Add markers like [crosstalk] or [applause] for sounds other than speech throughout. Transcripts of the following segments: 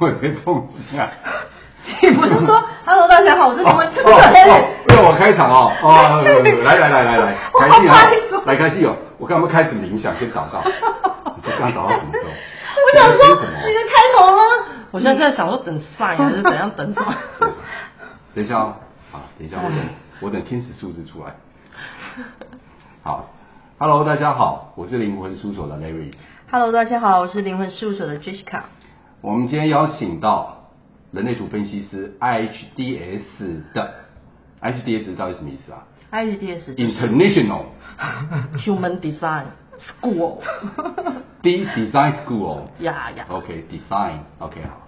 么没动静啊？你不是说 “Hello，大家好，我是你们主持人”？让我开场哦，哦，[laughs] 来来来来来，开戏啊，来开戏哦！我刚刚开始冥想，先祷告。[laughs] 你说刚祷告什么时候？我想说你的开头呢？我现在在想说等赛还是怎样等什么？[laughs] 等一下哦，好，等一下我等我等天使数字出来。好，Hello，大家好，我是灵魂事务所的 Larry。Hello，大家好，我是灵魂事务所的 Jessica。我们今天邀请到人类图分析师 IHDS 的 IHDS 到底什么意思啊？IHDS International Human Design School D Design School 呀呀 OK Design OK 好。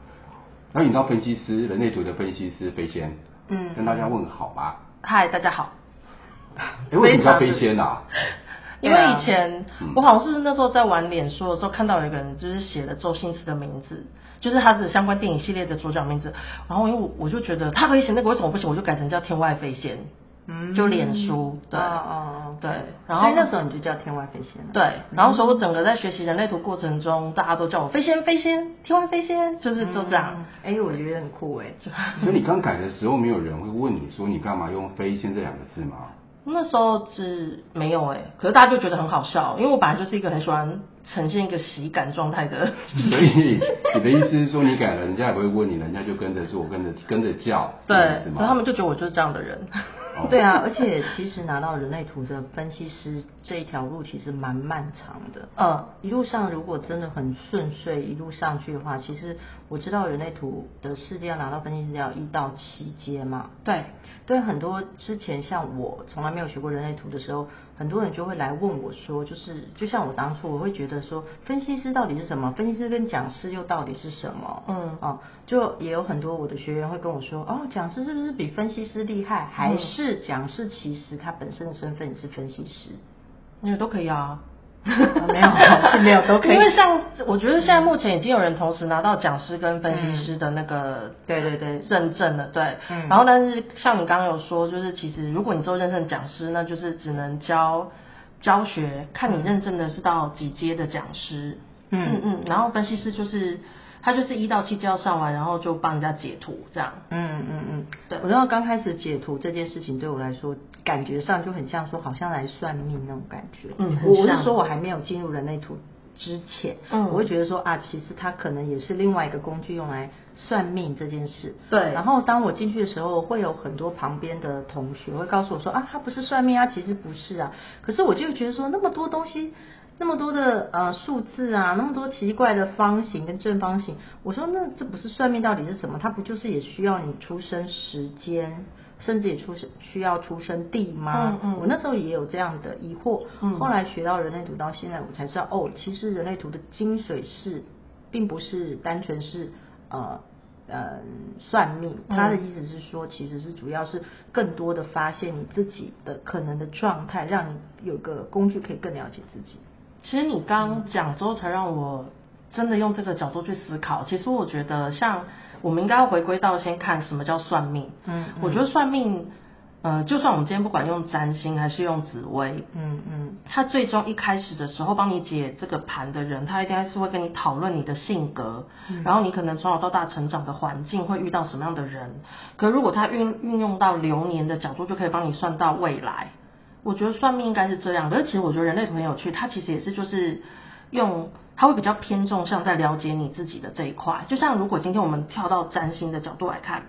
那你到分析师人类图的分析师飞仙，嗯，跟大家问好吧。嗨，大家好。哎，为什么叫飞仙啊？因为以前、嗯、我好像是那时候在玩脸书的时候，看到有一个人就是写了周星驰的名字，就是他的相关电影系列的主角名字。然后因为我我就觉得他可以写那个，为什么不行？我就改成叫天外飞仙。嗯，就脸书，对，哦哦，对。然后所以那时候你就叫天外飞仙。对，然后所以我整个在学习人类图过程中，大家都叫我飞仙飞仙，天外飞仙，就是就这样。哎、嗯，我觉得很酷哎。所以你刚改的时候，没有人会问你说你干嘛用飞仙这两个字吗？那时候是没有哎、欸，可是大家就觉得很好笑，因为我本来就是一个很喜欢呈现一个喜感状态的。[laughs] 所以你的意思是说你改了，人家也不会问你，人家就跟着做，跟着跟着叫，对？所以他们就觉得我就是这样的人。[laughs] 对啊，而且其实拿到人类图的分析师这一条路其实蛮漫长的。呃，一路上如果真的很顺遂，一路上去的话，其实我知道人类图的世界要拿到分析师要一到七阶嘛。对，对，很多之前像我从来没有学过人类图的时候。很多人就会来问我说，就是就像我当初，我会觉得说，分析师到底是什么？分析师跟讲师又到底是什么？嗯，哦，就也有很多我的学员会跟我说，哦，讲师是不是比分析师厉害？还是讲师其实他本身的身份也是分析师？那、嗯、都可以啊。啊、[laughs] 没有，是 [laughs] 没有都可以。因为像我觉得现在目前已经有人同时拿到讲师跟分析师的那个、嗯、对对对认证了，对。嗯、然后但是像你刚刚有说，就是其实如果你做认证讲师，那就是只能教教学，看你认证的是到几阶的讲师。嗯嗯嗯。然后分析师就是。他就是一到七就要上完，然后就帮人家解图这样。嗯嗯嗯，对。我知道刚开始解图这件事情对我来说，感觉上就很像说好像来算命那种感觉。嗯，我是说我还没有进入人类图之前，嗯，我会觉得说啊，其实它可能也是另外一个工具用来算命这件事。对。然后当我进去的时候，会有很多旁边的同学会告诉我说啊，它不是算命啊，其实不是啊。可是我就觉得说那么多东西。那么多的呃数字啊，那么多奇怪的方形跟正方形，我说那这不是算命到底是什么？它不就是也需要你出生时间，甚至也出生需要出生地吗？嗯嗯。我那时候也有这样的疑惑。嗯。后来学到人类图到现在，我才知道哦，其实人类图的精髓是，并不是单纯是呃呃算命，他的意思是说，其实是主要是更多的发现你自己的可能的状态，让你有个工具可以更了解自己。其实你刚讲之后，才让我真的用这个角度去思考。其实我觉得，像我们应该要回归到先看什么叫算命。嗯，嗯，我觉得算命，呃，就算我们今天不管用占星还是用紫微，嗯嗯，他最终一开始的时候帮你解这个盘的人，他一定是会跟你讨论你的性格，嗯，然后你可能从小到大成长的环境会遇到什么样的人。可如果他运运用到流年的角度，就可以帮你算到未来。我觉得算命应该是这样，可是其实我觉得人类图很有趣，它其实也是就是用，它会比较偏重像在了解你自己的这一块。就像如果今天我们跳到占星的角度来看，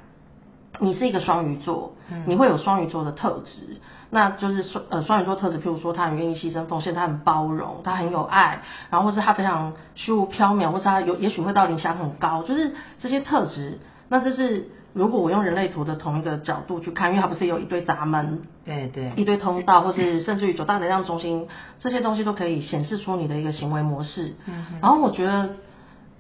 你是一个双鱼座，你会有双鱼座的特质，那就是双呃双鱼座特质，譬如说他很愿意牺牲奉献，他很包容，他很有爱，然后或是他非常虚无缥缈，或是他有也许会到理想很高，就是这些特质，那这是。如果我用人类图的同一个角度去看，因为它不是有一堆闸门，对对，一堆通道，或是甚至于九大能量中心，这些东西都可以显示出你的一个行为模式。嗯，然后我觉得，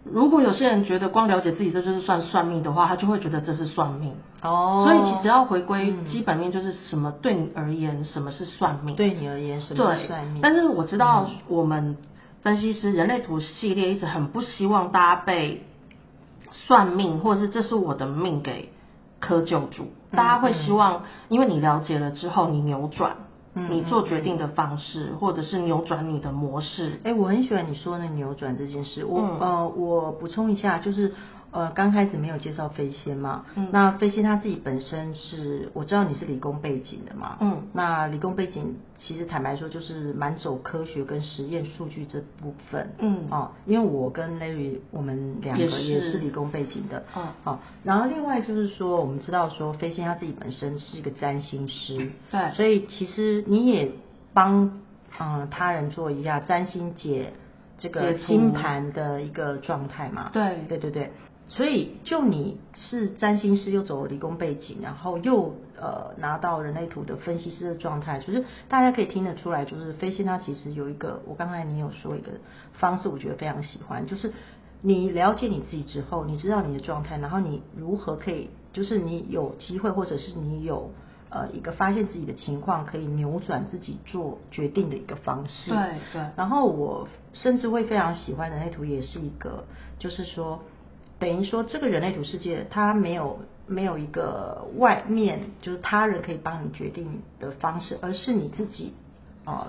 如果有些人觉得光了解自己这就是算算命的话，他就会觉得这是算命。哦，所以其实要回归基本面，就是什么对你而言，什么是算命？对你而言，什么是算命？但是我知道我们分析师人类图系列一直很不希望大家被。算命，或者是这是我的命给科救主，大家会希望，因为你了解了之后，你扭转，你做决定的方式，或者是扭转你的模式。哎，我很喜欢你说的扭转这件事。我呃，我补充一下，就是呃，刚开始没有介绍飞仙嘛，嗯，那飞仙他自己本身是，我知道你是理工背景的嘛，嗯，那理工背景其实坦白说就是蛮走科学跟实验数据这部分，嗯，哦，因为我跟 Larry 我们两个也是理工背景的，嗯，好，然后另外就是说，我们知道说飞仙他自己本身是一个占星师，对，所以其实你也帮嗯、呃、他人做一下占星解这个星盘的一个状态嘛，对，对对对。所以，就你是占星师，又走理工背景，然后又呃拿到人类图的分析师的状态，就是大家可以听得出来，就是飞仙它其实有一个，我刚才你有说一个方式，我觉得非常喜欢，就是你了解你自己之后，你知道你的状态，然后你如何可以，就是你有机会，或者是你有呃一个发现自己的情况，可以扭转自己做决定的一个方式。对对。然后我甚至会非常喜欢人类图，也是一个，就是说。等于说，这个人类图世界，它没有没有一个外面就是他人可以帮你决定的方式，而是你自己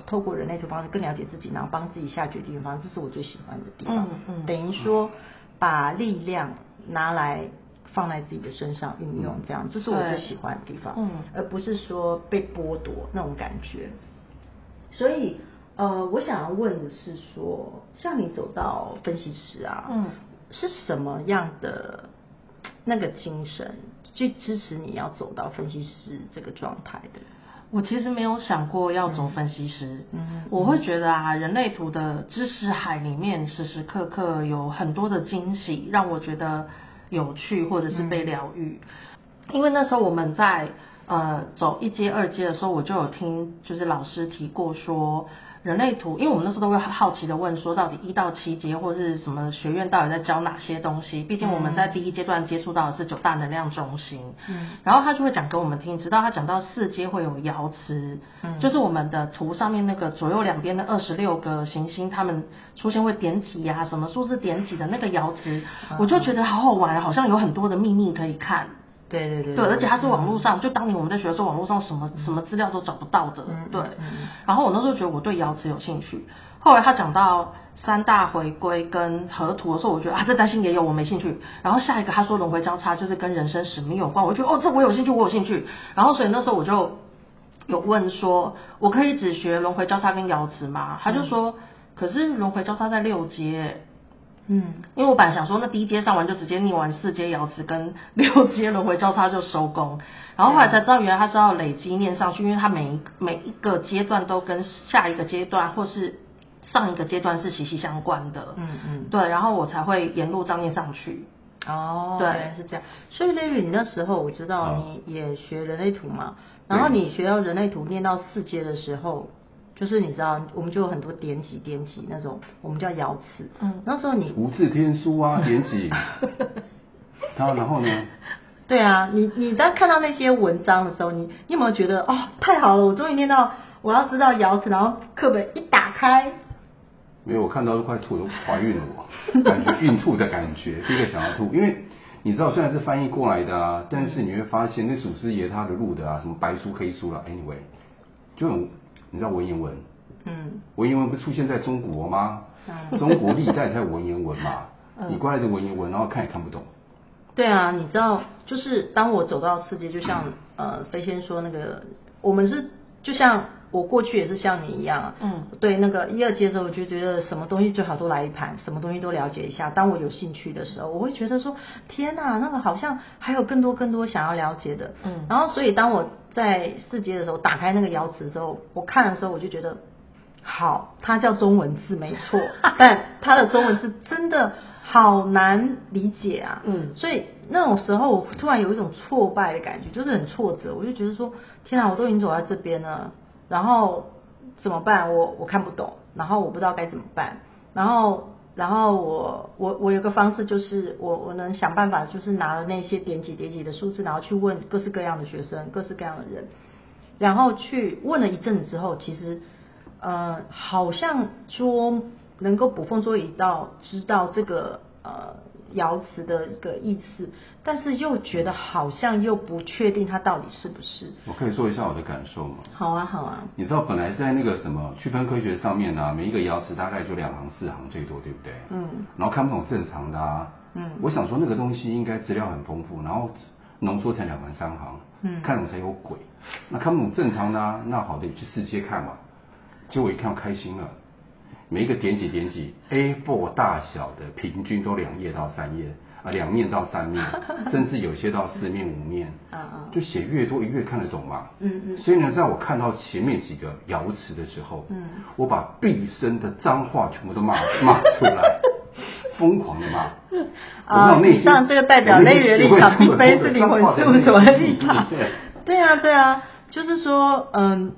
透过人类图方式更了解自己，然后帮自己下决定的方式，这是我最喜欢的地方。嗯嗯、等于说，把力量拿来放在自己的身上运用，这样，这是我最喜欢的地方。嗯，而不是说被剥夺那种感觉。所以，呃，我想要问的是说，像你走到分析师啊，嗯。是什么样的那个精神去支持你要走到分析师这个状态的？我其实没有想过要走分析师，嗯，嗯，我会觉得啊，人类图的知识海里面时时刻刻有很多的惊喜，让我觉得有趣或者是被疗愈。嗯，因为那时候我们在呃走一阶二阶的时候，我就有听就是老师提过说。人类图，因为我们那时候都会好奇的问说，到底一到七阶或是什么学院到底在教哪些东西？毕竟我们在第一阶段接触到的是九大能量中心，嗯，然后他就会讲给我们听，直到他讲到四阶会有瑶池，嗯，就是我们的图上面那个左右两边的二十六个行星，他们出现会点几呀，什么数字点几的那个瑶池，我就觉得好好玩，好像有很多的秘密可以看。对对对，对，而且它是网络上，就当年我们在学的时候，网络上什么什么资料都找不到的，对。然后我那时候觉得我对瑶池有兴趣，后来他讲到三大回归跟河图的时候，我觉得啊，这担心也有，我没兴趣。然后下一个他说轮回交叉就是跟人生使命有关，我觉得哦，这我有兴趣，我有兴趣。然后所以那时候我就有问说，我可以只学轮回交叉跟瑶池吗？他就说，可是轮回交叉在六阶。嗯，因为我本来想说，那第一阶上完就直接念完四阶瑶池跟六阶轮回交叉就收工，[laughs] 然后后来才知道原来他是要累积念上去，因为他每一每一个阶段都跟下一个阶段或是上一个阶段是息息相关的。嗯嗯，对，然后我才会沿路这样念上去。哦，对，是这样。所以 Larry，你那时候我知道你也学人类图嘛，然后你学到人类图念到四阶的时候。就是你知道，我们就有很多点几点几那种，我们叫瑶池。嗯，那时候你无字天书啊，点几。[laughs] 他然后呢？对啊，你你当看到那些文章的时候，你你有没有觉得哦，太好了，我终于念到我要知道瑶池，然后课本一打开，没有，我看到都快吐，都怀孕了，我感觉孕吐的感觉，第一个想要吐，因为你知道虽然是翻译过来的啊，但是你会发现那祖师爷他的录的啊，什么白书黑书啦，anyway，就很。你知道文言文？嗯，文言文不是出现在中国吗？嗯，中国历代才有文言文嘛。[laughs] 嗯，你过来的文言文，然后看也看不懂。对啊，你知道，就是当我走到世界，就像呃飞仙说那个，我们是就像我过去也是像你一样，嗯，对，那个一二阶的时候，我就觉得什么东西最好都来一盘，什么东西都了解一下。当我有兴趣的时候，我会觉得说，天哪，那个好像还有更多更多想要了解的。嗯，然后所以当我。在四阶的时候，打开那个瑶池的时候，我看的时候，我就觉得好，它叫中文字没错，[laughs] 但它的中文字真的好难理解啊。嗯，所以那种时候，我突然有一种挫败的感觉，就是很挫折。我就觉得说，天啊，我都已经走在这边了，然后怎么办？我我看不懂，然后我不知道该怎么办，然后。然后我我我有个方式，就是我我能想办法，就是拿了那些点几点几的数字，然后去问各式各样的学生，各式各样的人，然后去问了一阵子之后，其实呃好像说能够捕风捉影到知道这个呃。瑶池的一个意思，但是又觉得好像又不确定它到底是不是。我可以说一下我的感受吗？好啊，好啊。你知道本来在那个什么区分科学上面呢、每一个瑶池大概就两行四行最多，对不对？嗯。然后看不懂正常的啊，嗯，我想说那个东西应该资料很丰富，然后浓缩成两行三行，嗯，看懂才有鬼。那看不懂正常的啊，那好的去试接看嘛。结果一看开心了，每一个点几点几 A4 大小的，平均都两页到三页。啊，两面到三面，[laughs] 甚至有些到四面五面，就写越多越看得懂嘛。嗯嗯。所以呢，在我看到前面几个爻辞的时候，嗯，我把毕生的脏话全部都骂 [laughs] 骂出来，疯狂的骂。啊，以上这个代表内人立场，并非是灵魂事务所的立场。对啊，对啊，就是说，嗯，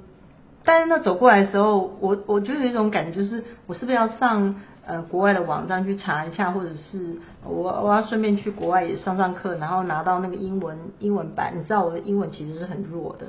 但是那走过来的时候，我我就有一种感觉，就是我是不是要上？呃，国外的网站去查一下，或者是我我要顺便去国外也上上课，然后拿到那个英文英文版。你知道我的英文其实是很弱的，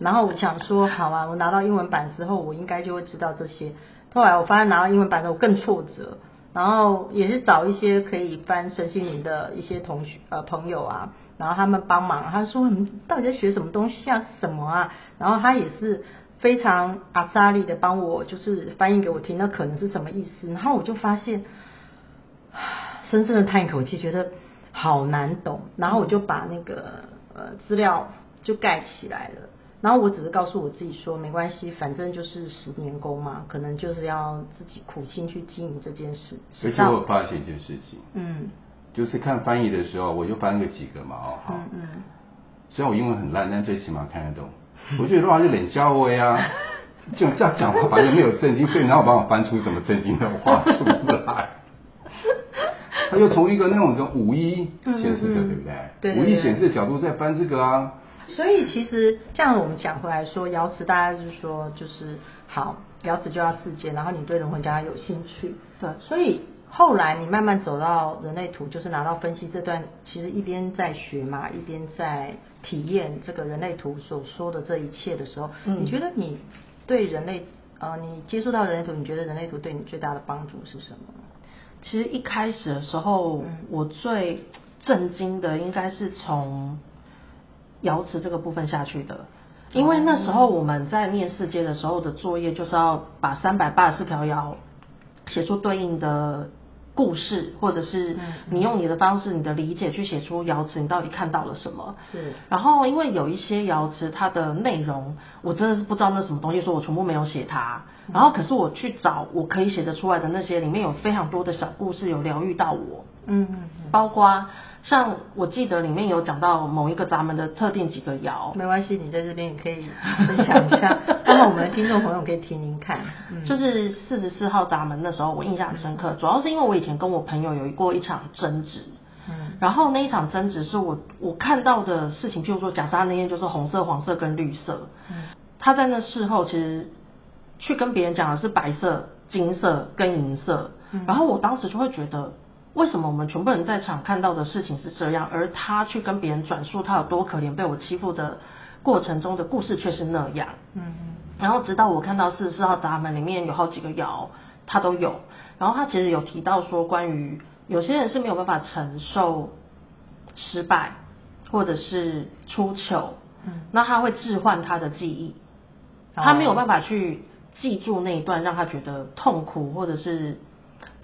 然后我想说，好啊，我拿到英文版之后，我应该就会知道这些。后来我发现拿到英文版之后更挫折，然后也是找一些可以翻身心灵的一些同学呃朋友啊，然后他们帮忙，他说你到底在学什么东西啊？什么啊？然后他也是。非常阿萨利的帮我就是翻译给我听，那可能是什么意思？然后我就发现，[sighs] 深深的叹一口气，觉得好难懂。然后我就把那个呃资料就盖起来了。然后我只是告诉我自己说，没关系，反正就是十年功嘛，可能就是要自己苦心去经营这件事。而且我发现一件事情，嗯，就是看翻译的时候，我就翻个几个嘛，哦，好，嗯嗯，虽然我英文很烂，但最起码看得懂。[laughs] 我觉得话就冷笑话呀，[laughs] 就这样讲话，反正没有正经，所以然后帮我翻出什么正经的话出来。他就从一个那种什五一显示的，对不对？对，五一显示的角度在翻这个啊。所以其实这样我们讲回来说，瑶池大家就是说，就是好，瑶池就要四阶，然后你对人魂家有兴趣，对，所以。后来你慢慢走到人类图，就是拿到分析这段，其实一边在学嘛，一边在体验这个人类图所说的这一切的时候，嗯、你觉得你对人类，呃，你接触到人类图，你觉得人类图对你最大的帮助是什么？其实一开始的时候，嗯、我最震惊的应该是从瑶池这个部分下去的，因为那时候我们在面试阶的时候的作业，就是要把三百八十四条爻写出对应的。故事，或者是你用你的方式、你的理解去写出瑶池，你到底看到了什么？是。然后，因为有一些瑶池，它的内容我真的是不知道那什么东西，所以我全部没有写它。然后，可是我去找我可以写得出来的那些，里面有非常多的小故事，有疗愈到我。嗯嗯。包括像我记得里面有讲到某一个闸门的特定几个爻。没关系，你在这边也可以分享一下，[laughs] 刚好我们的听众朋友可以听听看。嗯、就是四十四号闸门的时候，我印象很深刻，主要是因为我以前跟我朋友有过一场争执。嗯。然后那一场争执是我我看到的事情，譬如说，假设他那天就是红色、黄色跟绿色。嗯。他在那事后其实。去跟别人讲的是白色、金色跟银色，嗯、然后我当时就会觉得，为什么我们全部人在场看到的事情是这样，而他去跟别人转述他有多可怜、被我欺负的过程中的故事却是那样。嗯嗯。然后直到我看到四十四号闸门里面有好几个爻，他都有，然后他其实有提到说，关于有些人是没有办法承受失败，或者是出糗，嗯，那他会置换他的记忆，他没有办法去。记住那一段让他觉得痛苦，或者是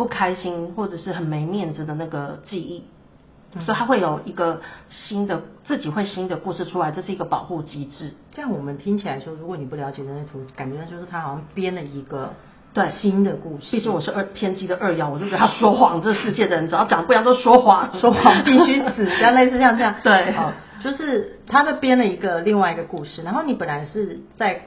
不开心，或者是很没面子的那个记忆，嗯、所以他会有一个新的自己会新的故事出来，这是一个保护机制。这样我们听起来说，如果你不了解人类图，感觉就是他好像编了一个对新的故事。毕竟我是二偏激的二爻，我就觉得他说谎，这世界的人只要讲不一样都说谎，说谎 [laughs] 必须死，像类似像这样。对，好，就是他的编了一个另外一个故事，然后你本来是在。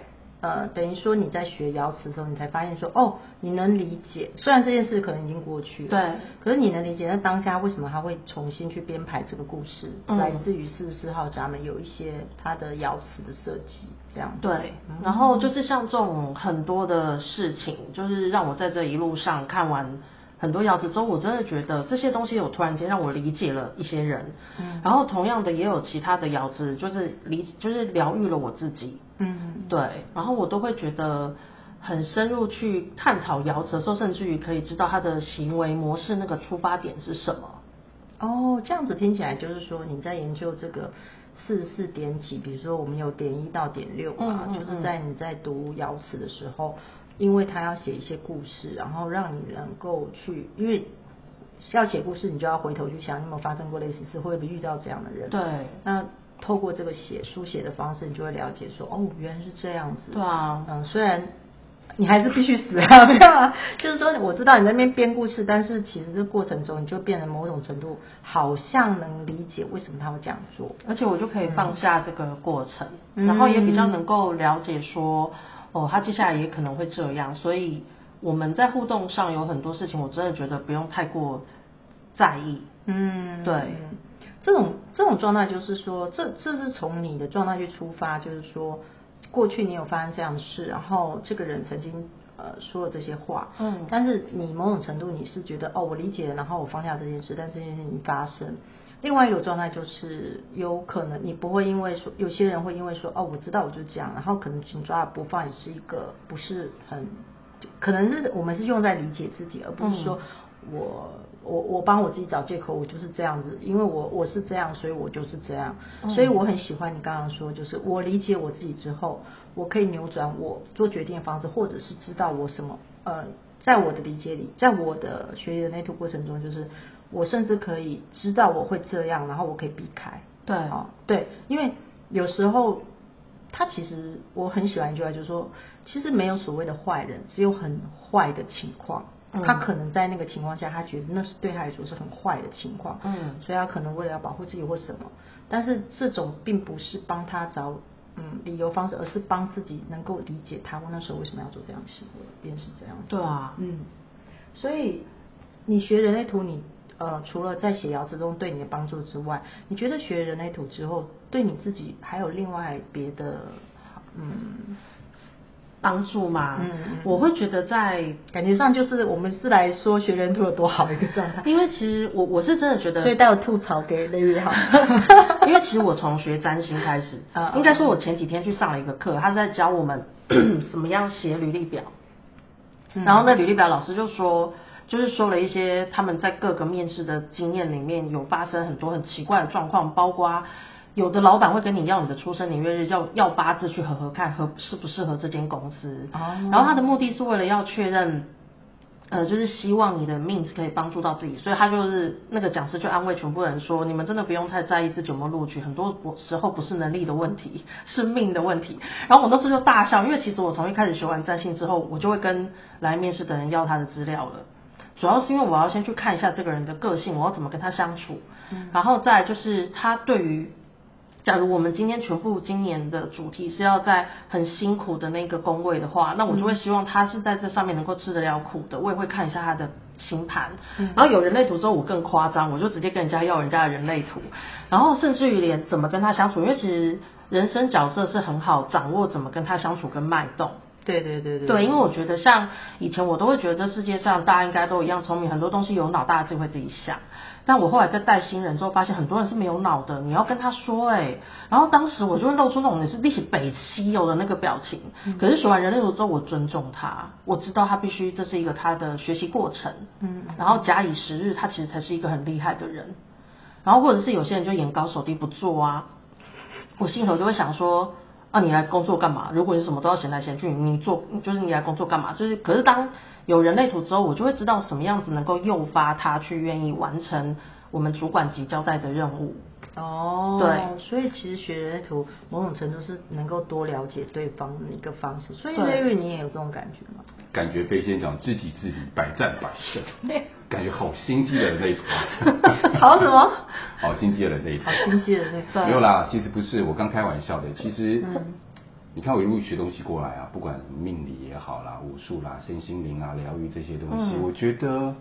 呃，等于说你在学瑶池的时候，你才发现说，哦，你能理解，虽然这件事可能已经过去了，对，可是你能理解，那当下为什么他会重新去编排这个故事？嗯、来自于四十四号闸门有一些他的瑶池的设计，这样对。然后就是像这种很多的事情，就是让我在这一路上看完。很多爻辞之后，我真的觉得这些东西有突然间让我理解了一些人，嗯，然后同样的也有其他的爻辞，就是理就是疗愈了我自己，嗯，对，然后我都会觉得很深入去探讨爻辞的时候，甚至于可以知道他的行为模式那个出发点是什么。哦，这样子听起来就是说你在研究这个四十四点几，比如说我们有点一到点六啊，嗯嗯嗯，就是在你在读爻辞的时候。因为他要写一些故事，然后让你能够去，因为要写故事，你就要回头去想，你有没有发生过类似事，会不会遇到这样的人？对。那透过这个写书写的方式，你就会了解说，哦，原来是这样子。对啊。嗯，虽然。你还是必须死啊！没有啊，[laughs] 就是说我知道你在那边编故事，但是其实这过程中你就变成某种程度，好像能理解为什么他会这样做，而且我就可以放下这个过程，嗯、然后也比较能够了解说，哦，他接下来也可能会这样，所以我们在互动上有很多事情，我真的觉得不用太过在意。嗯，对，这种这种状态就是说，这这是从你的状态去出发，就是说。过去你有发生这样的事，然后这个人曾经呃说了这些话，嗯，但是你某种程度你是觉得哦，我理解了，然后我放下这件事，但这件事情发生。另外一个状态就是有可能你不会因为说，有些人会因为说哦，我知道我就这样，然后可能紧抓不放也是一个不是很，可能是我们是用在理解自己，而不是说我。我我帮我自己找借口，我就是这样子，因为我我是这样，所以我就是这样，所以我很喜欢你刚刚说，就是我理解我自己之后，我可以扭转我做决定的方式，或者是知道我什么，呃，在我的理解里，在我的学习的那段过程中，就是我甚至可以知道我会这样，然后我可以避开，对。哦，对，因为有时候他其实我很喜欢一句话，就是说，其实没有所谓的坏人，只有很坏的情况。他可能在那个情况下，他觉得那是对他来说是很坏的情况，嗯，所以他可能为了要保护自己或什么，但是这种并不是帮他找嗯理由方式，而是帮自己能够理解他我那时候为什么要做这样的行为，便是这样。对啊，嗯，所以你学人类图，你呃除了在写爻之中对你的帮助之外，你觉得学人类图之后对你自己还有另外别的嗯？帮助吗，嗯，我会觉得在感觉上就是我们是来说学人图有多好的一个状态，[laughs] 因为其实我我是真的觉得，所以待会吐槽给 Larry 好，[laughs] 因为其实我从学占星开始，应该说我前几天去上了一个课，他是在教我们 [clears throat] 怎么样写履历表，然后那履历表老师就说，就是说了一些他们在各个面试的经验里面有发生很多很奇怪的状况，包括。有的老板会跟你要你的出生年月日，要要八字去合合看合适不适合这间公司。哦。然后他的目的是为了要确认，呃，就是希望你的命是可以帮助到自己，所以他就是那个讲师就安慰全部人说，你们真的不用太在意自己有没有录取，很多时候不是能力的问题，是命的问题。然后我那时候就大笑，因为其实我从一开始学完占星之后，我就会跟来面试的人要他的资料了，主要是因为我要先去看一下这个人的个性，我要怎么跟他相处，嗯。然后再就是他对于。假如我们今天全部今年的主题是要在很辛苦的那个工位的话，那我就会希望他是在这上面能够吃得了苦的。我也会看一下他的星盘，然后有人类图之后，我更夸张，我就直接跟人家要人家的人类图，然后甚至于连怎么跟他相处，因为其实人生角色是很好掌握怎么跟他相处跟脉动。对对对对。对，因为我觉得像以前我都会觉得这世界上大家应该都一样聪明，很多东西有脑，大家就会自己想。但我后来在带新人之后，发现很多人是没有脑的。你要跟他说，哎，然后当时我就会露出那种你是历史北西有的那个表情。可是学完人类图之后，我尊重他，我知道他必须这是一个他的学习过程。嗯，然后假以时日，他其实才是一个很厉害的人。然后或者是有些人就眼高手低不做啊，我心头就会想说，啊，你来工作干嘛？如果你什么都要闲来闲去，你做就是你来工作干嘛？就是可是当。有人类图之后，我就会知道什么样子能够诱发他去愿意完成我们主管级交代的任务。哦，对，所以其实学人类图某种程度是能够多了解对方的一个方式。所以 Larry 你也有这种感觉吗？感觉飞仙讲知己知彼，百战百胜。对，[laughs] 感觉好心机的人类图。[laughs] 好什么？[laughs] 好心机的人类图。好心机的人类图。没有啦，其实不是，我刚开玩笑的。其实。嗯你看我一路学东西过来啊，不管命理也好啦，武术啦，身心灵啊，疗愈这些东西，嗯、我觉得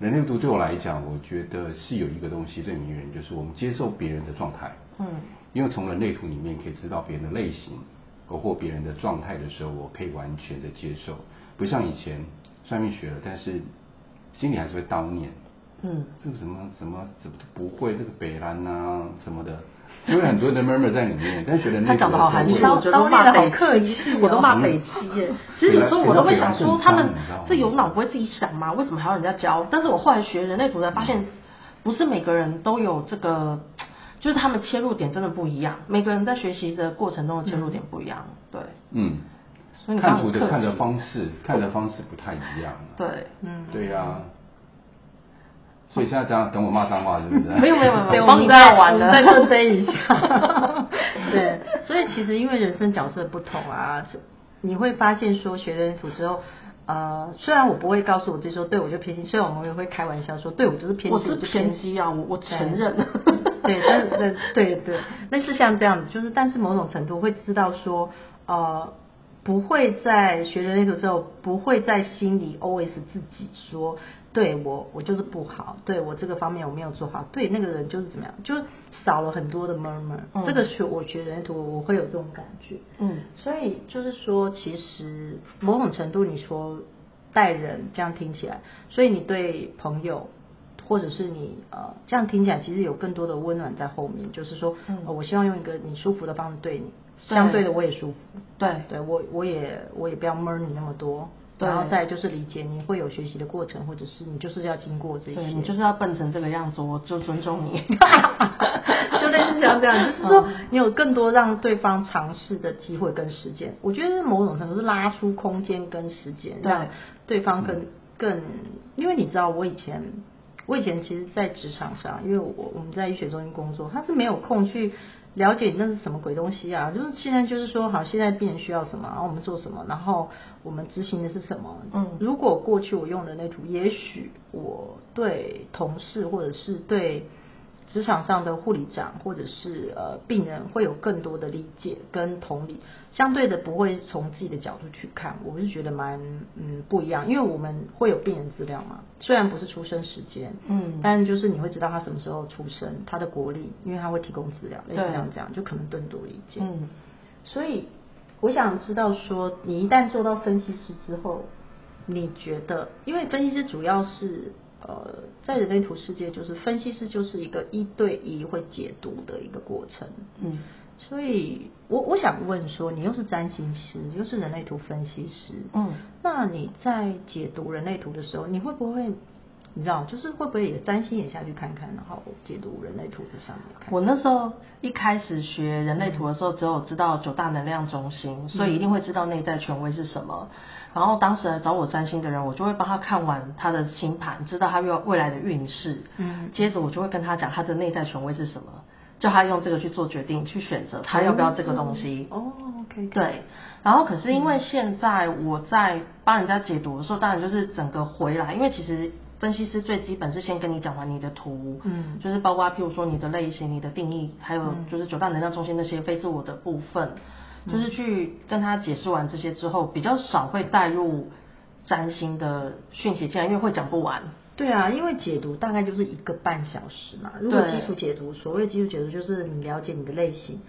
人类图对我来讲，我觉得是有一个东西最迷人，就是我们接受别人的状态。嗯，因为从人类图里面可以知道别人的类型，包括别人的状态的时候，我可以完全的接受，不像以前算命学了，但是心里还是会叨念。嗯，这个什么什么怎么不会，这个北兰啊什么的。因为很多的 murmur 在里面，但学人类图他讲的好含蓄，我觉得骂得好客气，我都骂北七耶。其实有时候我都会想说，他们这有脑不会自己想吗？为什么还要人家教？但是我后来学人类图才发现，不是每个人都有这个，就是他们切入点真的不一样。每个人在学习的过程中的切入点不一样，对。嗯。所以看图的看的方式，看的方式不太一样。对，嗯，对呀。所以现在这样等我骂脏话是不是？没有没有没有，我们再玩的，再认真一下。[laughs] 对，所以其实因为人生角色不同啊，你会发现说学人类图之后。呃，虽然我不会告诉我自己说，对我就偏心，虽然我们也会开玩笑说，对我就是偏心，我是偏激啊，我我承认。对，但是对对对，那是像这样子，就是但是某种程度会知道说，呃，不会在学人类图之后，不会在心里 always 自己说。对我，我就是不好。对我这个方面我没有做好。对那个人就是怎么样，就少了很多的 murmur。嗯，这个是我觉得人类图我会有这种感觉。嗯，所以就是说，其实某种程度你说待人这样听起来，所以你对朋友或者是你呃这样听起来，其实有更多的温暖在后面。就是说，嗯，我希望用一个你舒服的方式对你，相对的我也舒服。对，对我我也我也不要闷你那么多。然后再就是理解，你会有学习的过程，或者是你就是要经过这些，你就是要笨成这个样子，我就尊重你。[laughs] 就类似像这样，就是说你有更多让对方尝试的机会跟时间。我觉得某种程度是拉出空间跟时间，让对方更更，因为你知道，我以前我以前其实，在职场上，因为我我们在医学中心工作，他是没有空去。了解那是什么鬼东西啊？就是现在就是说，好，现在病人需要什么，然后我们做什么，然后我们执行的是什么。嗯，如果过去我用人类图，也许我对同事或者是对。职场上的护理长或者是呃病人会有更多的理解跟同理，相对的不会从自己的角度去看，我是觉得蛮嗯不一样，因为我们会有病人资料嘛，虽然不是出生时间，嗯，但就是你会知道他什么时候出生，他的国力，因为他会提供资料，类似这样讲，就可能更多理解。嗯，所以我想知道说，你一旦做到分析师之后，你觉得，因为分析师主要是。呃，在人类图世界，就是分析师就是一个一对一会解读的一个过程。嗯，所以我我想问说，你又是占星师，又是人类图分析师，嗯，那你在解读人类图的时候，你会不会，你知道，就是会不会也占星也下去看看，然后解读人类图的上面看看？我那时候一开始学人类图的时候，只有知道九大能量中心，嗯，所以一定会知道内在权威是什么。然后当时来找我占星的人，我就会帮他看完他的星盘，知道他未未来的运势。嗯，接着我就会跟他讲他的内在权威是什么，叫他用这个去做决定，去选择他要不要这个东西。哦，OK。对。然后可是因为现在我在帮人家解读的时候，当然就是整个回来，因为其实分析师最基本是先跟你讲完你的图，嗯，就是包括譬如说你的类型、你的定义，还有就是九大能量中心那些非自我的部分。就是去跟他解释完这些之后，比较少会带入占星的讯息进来，因为会讲不完。对啊，因为解读大概就是一个半小时嘛。如果基础解读，所谓的基础解读就是你了解你的类型，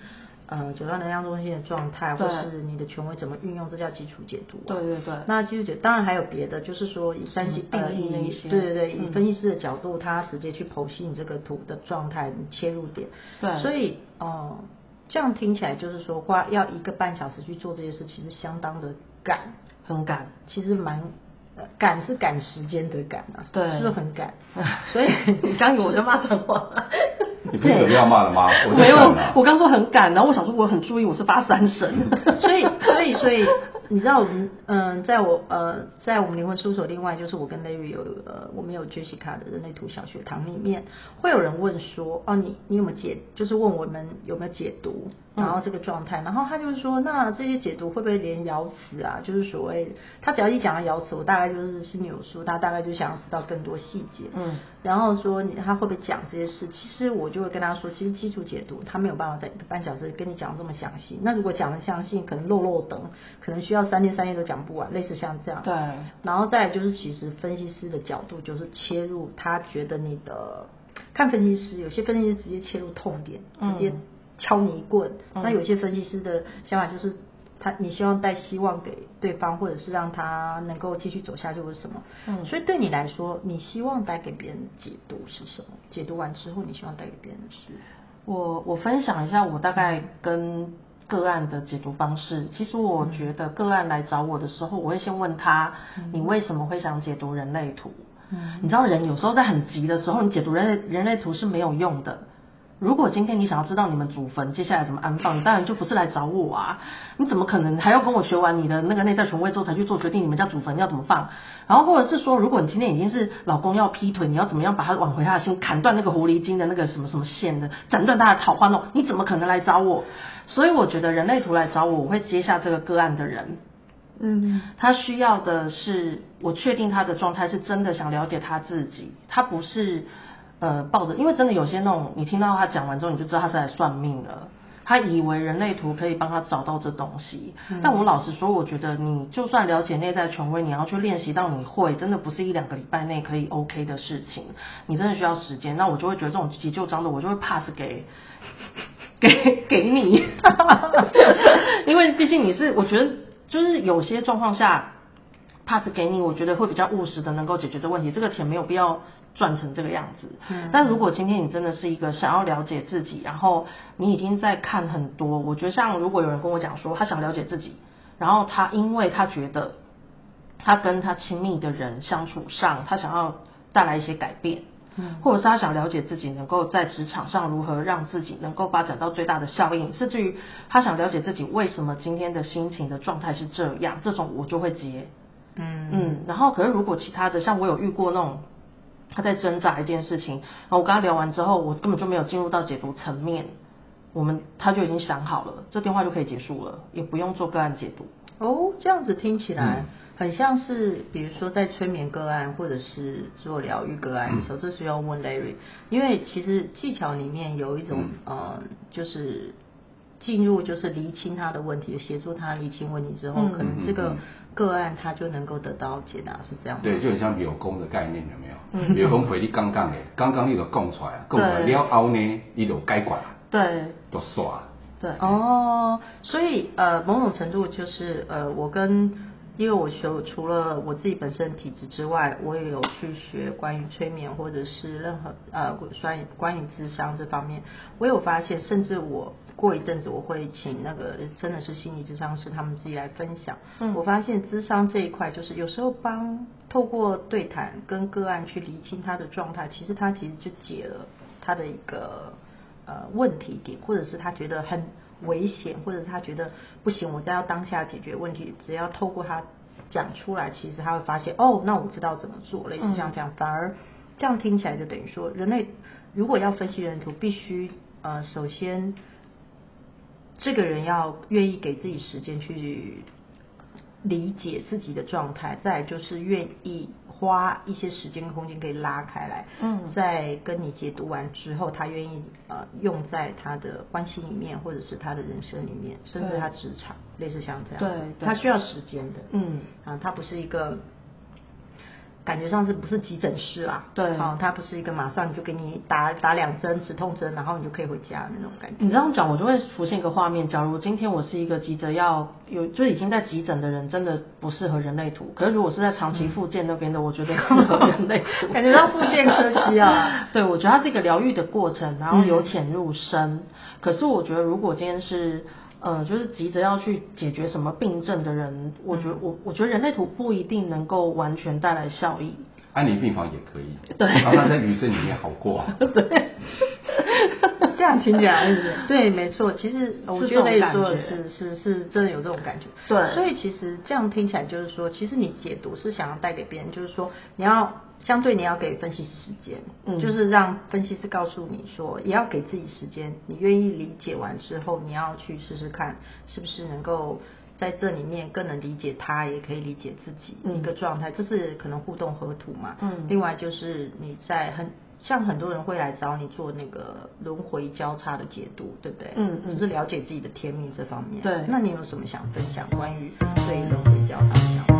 呃，九大能量中心的状态，或是你的权威怎么运用，这叫基础解读啊。对对对。那基础解读当然还有别的，就是说以占星呃以对对对以分析师的角度，他直接去剖析你这个图的状态，你切入点。对。所以哦。呃这样听起来就是说，花要一个半小时去做这些事，其实相当的赶，很赶。其实蛮赶是赶时间的赶啊，对，是不是很赶？[laughs] 所以你刚我在骂脏话，[laughs] 你不是准备要骂了吗？我没有，我刚说很赶，然后我想说我很注意，我是发三声，所以所以所以。你知道我们嗯，在我呃，在我们灵魂事务所，另外就是我跟 Larry 有呃，我们有 Jessica 的人类图小学堂里面，会有人问说，哦，你你有没有解，就是问我们有没有解读，然后这个状态，然后他就是说，那这些解读会不会连爻辞啊？就是所谓他只要一讲到爻辞，我大概就是心里有数，他大概就想要知道更多细节，嗯，然后说你他会不会讲这些事？其实我就会跟他说，其实基础解读他没有办法在一个半小时跟你讲这么详细，那如果讲的详细，可能漏漏等，可能需要。要三天三夜都讲不完，类似像这样。对。然后再就是，其实分析师的角度就是切入，他觉得你的看分析师，有些分析师直接切入痛点，直接敲你一棍。嗯。那有些分析师的想法就是，他你希望带希望给对方，或者是让他能够继续走下去，或者什么。嗯。所以对你来说，你希望带给别人的解读是什么？解读完之后，你希望带给别人的是？我我分享一下，我大概跟。个案的解读方式，其实我觉得个案来找我的时候，我会先问他，你为什么会想解读人类图？嗯，你知道人有时候在很急的时候，你解读人类人类图是没有用的，如果今天你想要知道你们祖坟接下来怎么安放，你当然就不是来找我啊！你怎么可能还要跟我学完你的那个内在权威之后才去做决定？你们家祖坟要怎么放？然后或者是说，如果你今天已经是老公要劈腿，你要怎么样把他挽回他的心，砍断那个狐狸精的那个什么什么线的，斩断他的桃花弄？你怎么可能来找我？所以我觉得人类图来找我，我会接下这个个案的人。嗯，他需要的是我确定他的状态是真的想了解他自己，他不是。呃，抱着，因为真的有些那种，你听到他讲完之后，你就知道他是来算命的。他以为人类图可以帮他找到这东西，嗯、但我老实说，我觉得你就算了解内在权威，你要去练习到你会，真的不是一两个礼拜内可以 OK 的事情，你真的需要时间。那我就会觉得这种急救章的，我就会 pass 给给给你，[laughs] 因为毕竟你是，我觉得就是有些状况下 pass 给你，我觉得会比较务实的，能够解决这问题。这个钱没有必要。赚成这个样子，嗯，但如果今天你真的是一个想要了解自己，然后你已经在看很多，我觉得像如果有人跟我讲说他想了解自己，然后他因为他觉得他跟他亲密的人相处上，他想要带来一些改变，嗯，或者是他想了解自己能够在职场上如何让自己能够发展到最大的效应，甚至于他想了解自己为什么今天的心情的状态是这样，这种我就会接，嗯嗯，然后可是如果其他的，像我有遇过那种。他在挣扎一件事情，然后我跟他聊完之后，我根本就没有进入到解读层面，我们他就已经想好了，这电话就可以结束了，也不用做个案解读。哦，这样子听起来很像是，比如说在催眠个案或者是做疗愈个案的时候，这是要问 Larry，因为其实技巧里面有一种呃，就是。进入就是厘清他的问题，协助他厘清问题之后，嗯、可能这个个案他就能够得到解答，是这样吗？对，就很像柳工的概念，有没有？庙公陪你刚刚的，刚刚你都讲出来，讲出来了后呢，你就改观，对，都刷，对，哦，所以呃，某种程度就是呃，我跟。因为我学除了我自己本身体质之外，我也有去学关于催眠或者是任何呃关于关于智商这方面，我有发现，甚至我过一阵子我会请那个真的是心理智商师他们自己来分享。嗯，我发现智商这一块就是有时候帮透过对谈跟个案去厘清他的状态，其实他其实就解了他的一个呃问题点，或者是他觉得很。危险，或者是他觉得不行，我再要当下解决问题，只要透过他讲出来，其实他会发现，哦，那我知道怎么做，类似像这样，反而这样听起来就等于说，人类如果要分析人图，必须呃，首先这个人要愿意给自己时间去理解自己的状态，再就是愿意。花一些时间空间可以拉开来，嗯，在跟你解读完之后，他愿意呃用在他的关系里面，或者是他的人生里面，甚至他职场，类似像这样，对，他需要时间的，嗯，啊，他不是一个。感觉上是不是急诊室啊？对，好、哦，他不是一个马上就给你打打两针止痛针，然后你就可以回家那种感觉。你这样讲，我就会浮现一个画面：假如今天我是一个急着要有，就已经在急诊的人，真的不适合人类图。可是如果是在长期复健那边的，嗯、我觉得适合人类图。[laughs] 感觉到复健科需要。[laughs] 对，我觉得它是一个疗愈的过程，然后由浅入深。嗯、可是我觉得，如果今天是。呃，就是急着要去解决什么病症的人，我觉得我我觉得人类图不一定能够完全带来效益。安宁病房也可以，对，然后他在余生里面好过。对，[laughs] 这样听起来是，对，没错。其实我觉得类似的是是是真的有这种感觉。对，所以其实这样听起来就是说，其实你解读是想要带给别人，就是说你要。相对你要给分析师时间，嗯，就是让分析师告诉你说，也要给自己时间。你愿意理解完之后，你要去试试看，是不是能够在这里面更能理解他，也可以理解自己一个状态。嗯，这是可能互动合图嘛。嗯。另外就是你在很像很多人会来找你做那个轮回交叉的解读，对不对？嗯嗯。就是了解自己的天命这方面。对。那你有什么想分享关于对轮回交叉的想法？